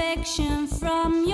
affection from your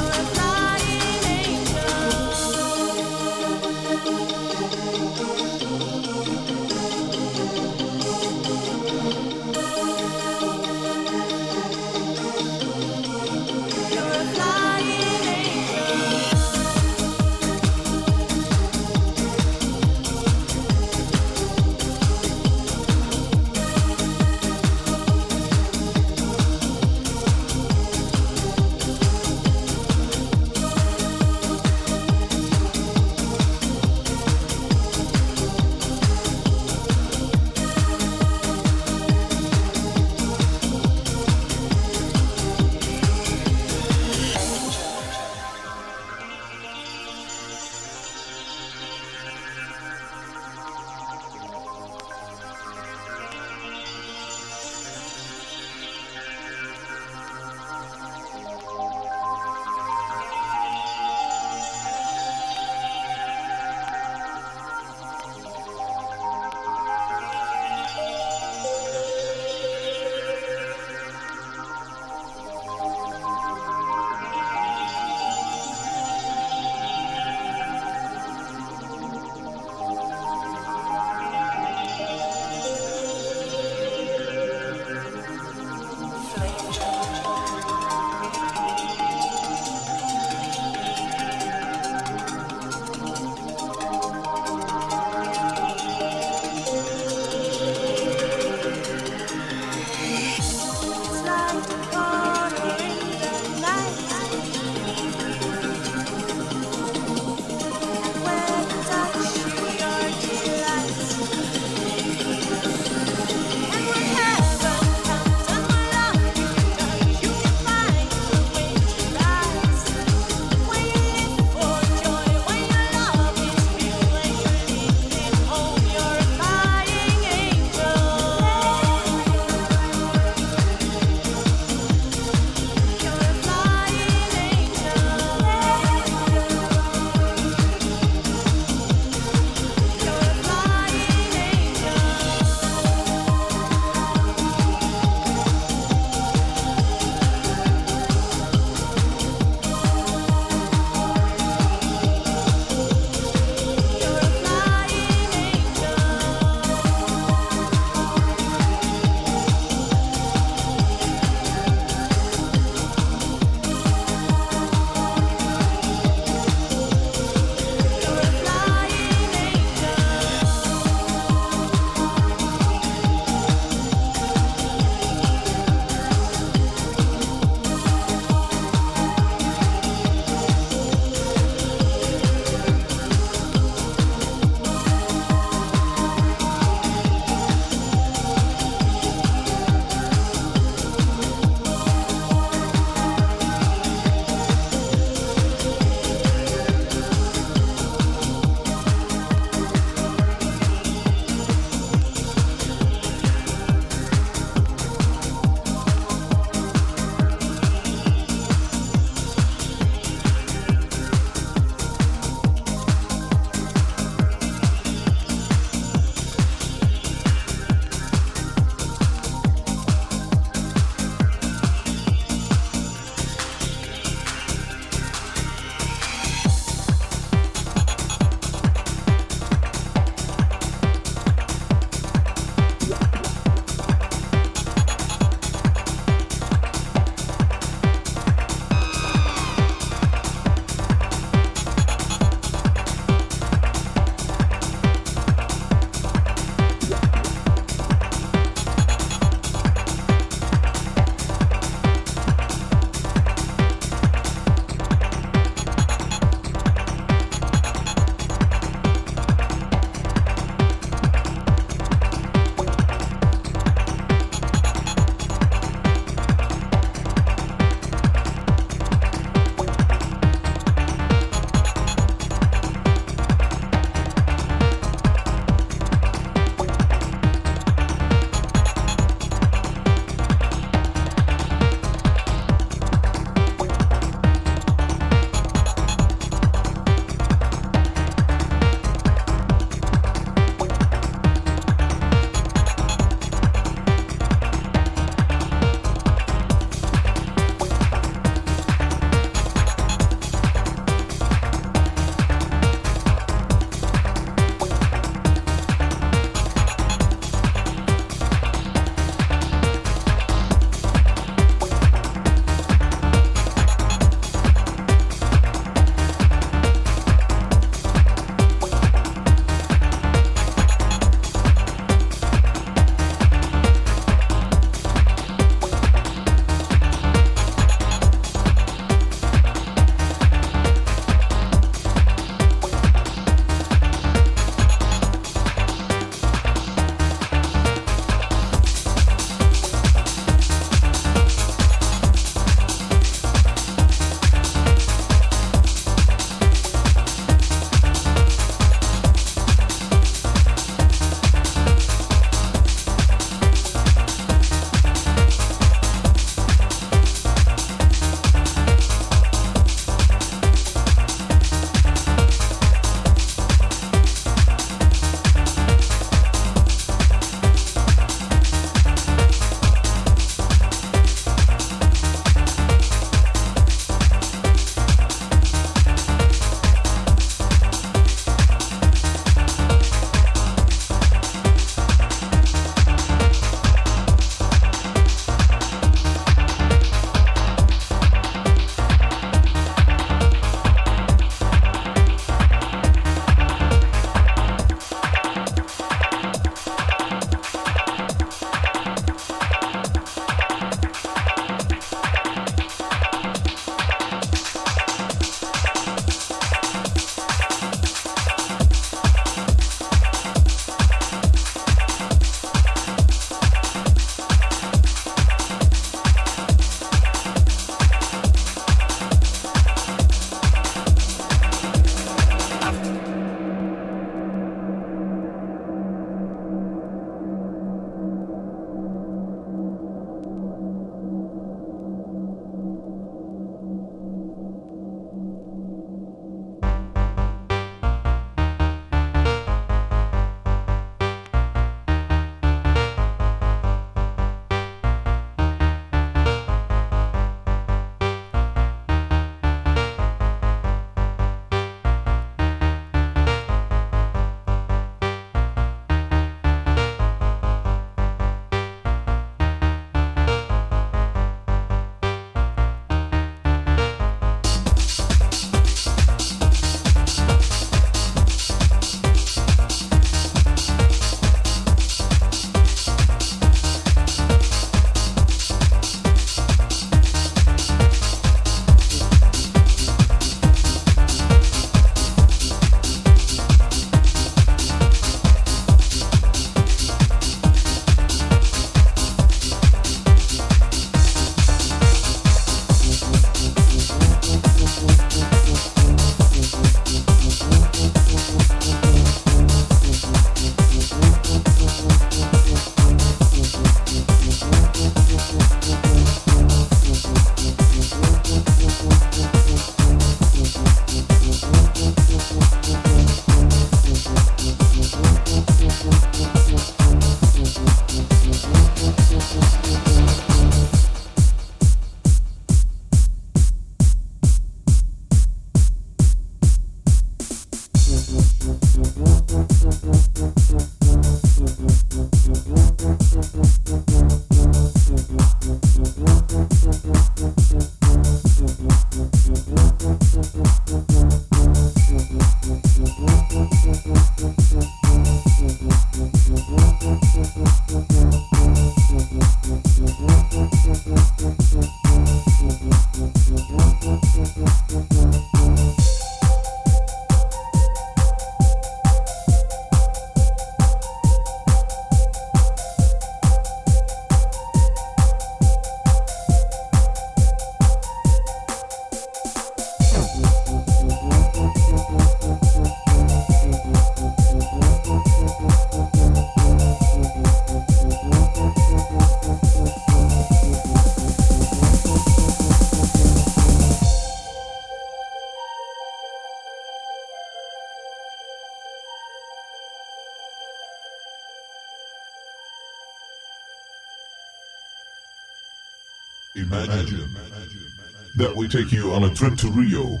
that we take you on a trip to Rio,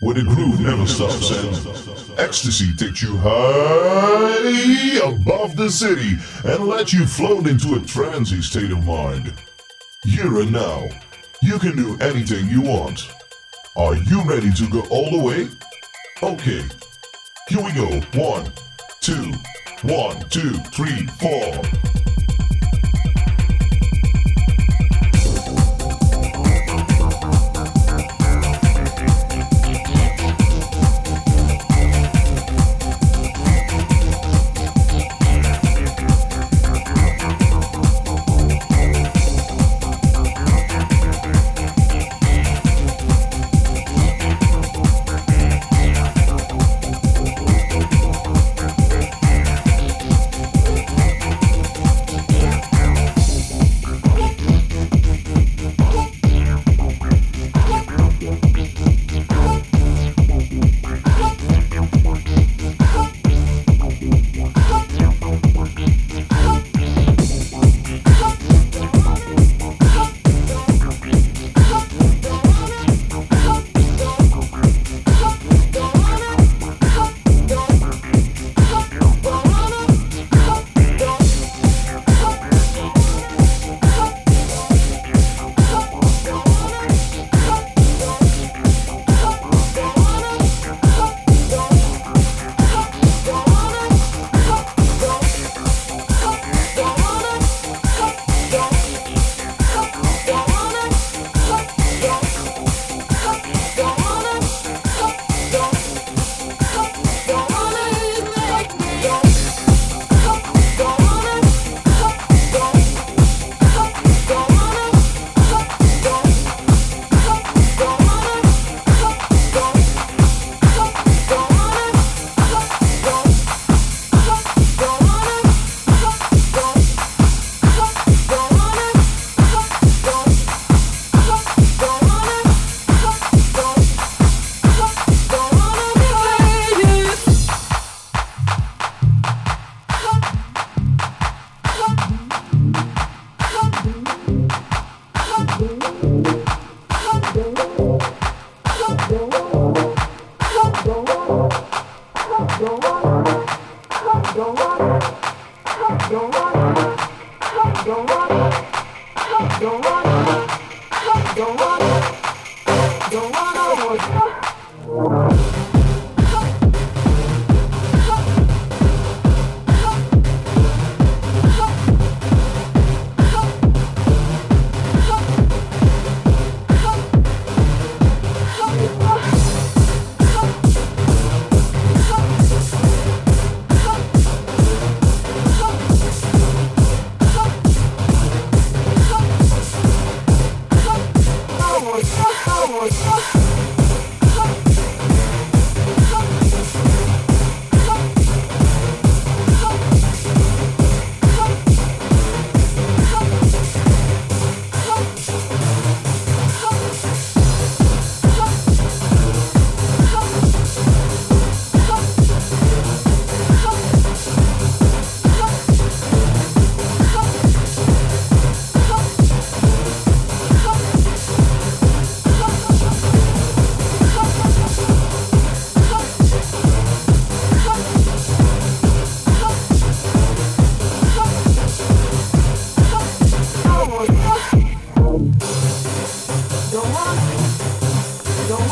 where the groove never stops and ecstasy takes you high above the city and lets you float into a trancy state of mind. Here and now, you can do anything you want. Are you ready to go all the way? Okay, here we go. One, two, one, two, three, four.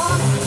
Oh.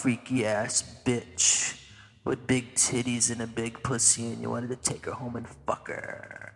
Freaky ass bitch with big titties and a big pussy and you wanted to take her home and fuck her.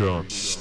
Zombie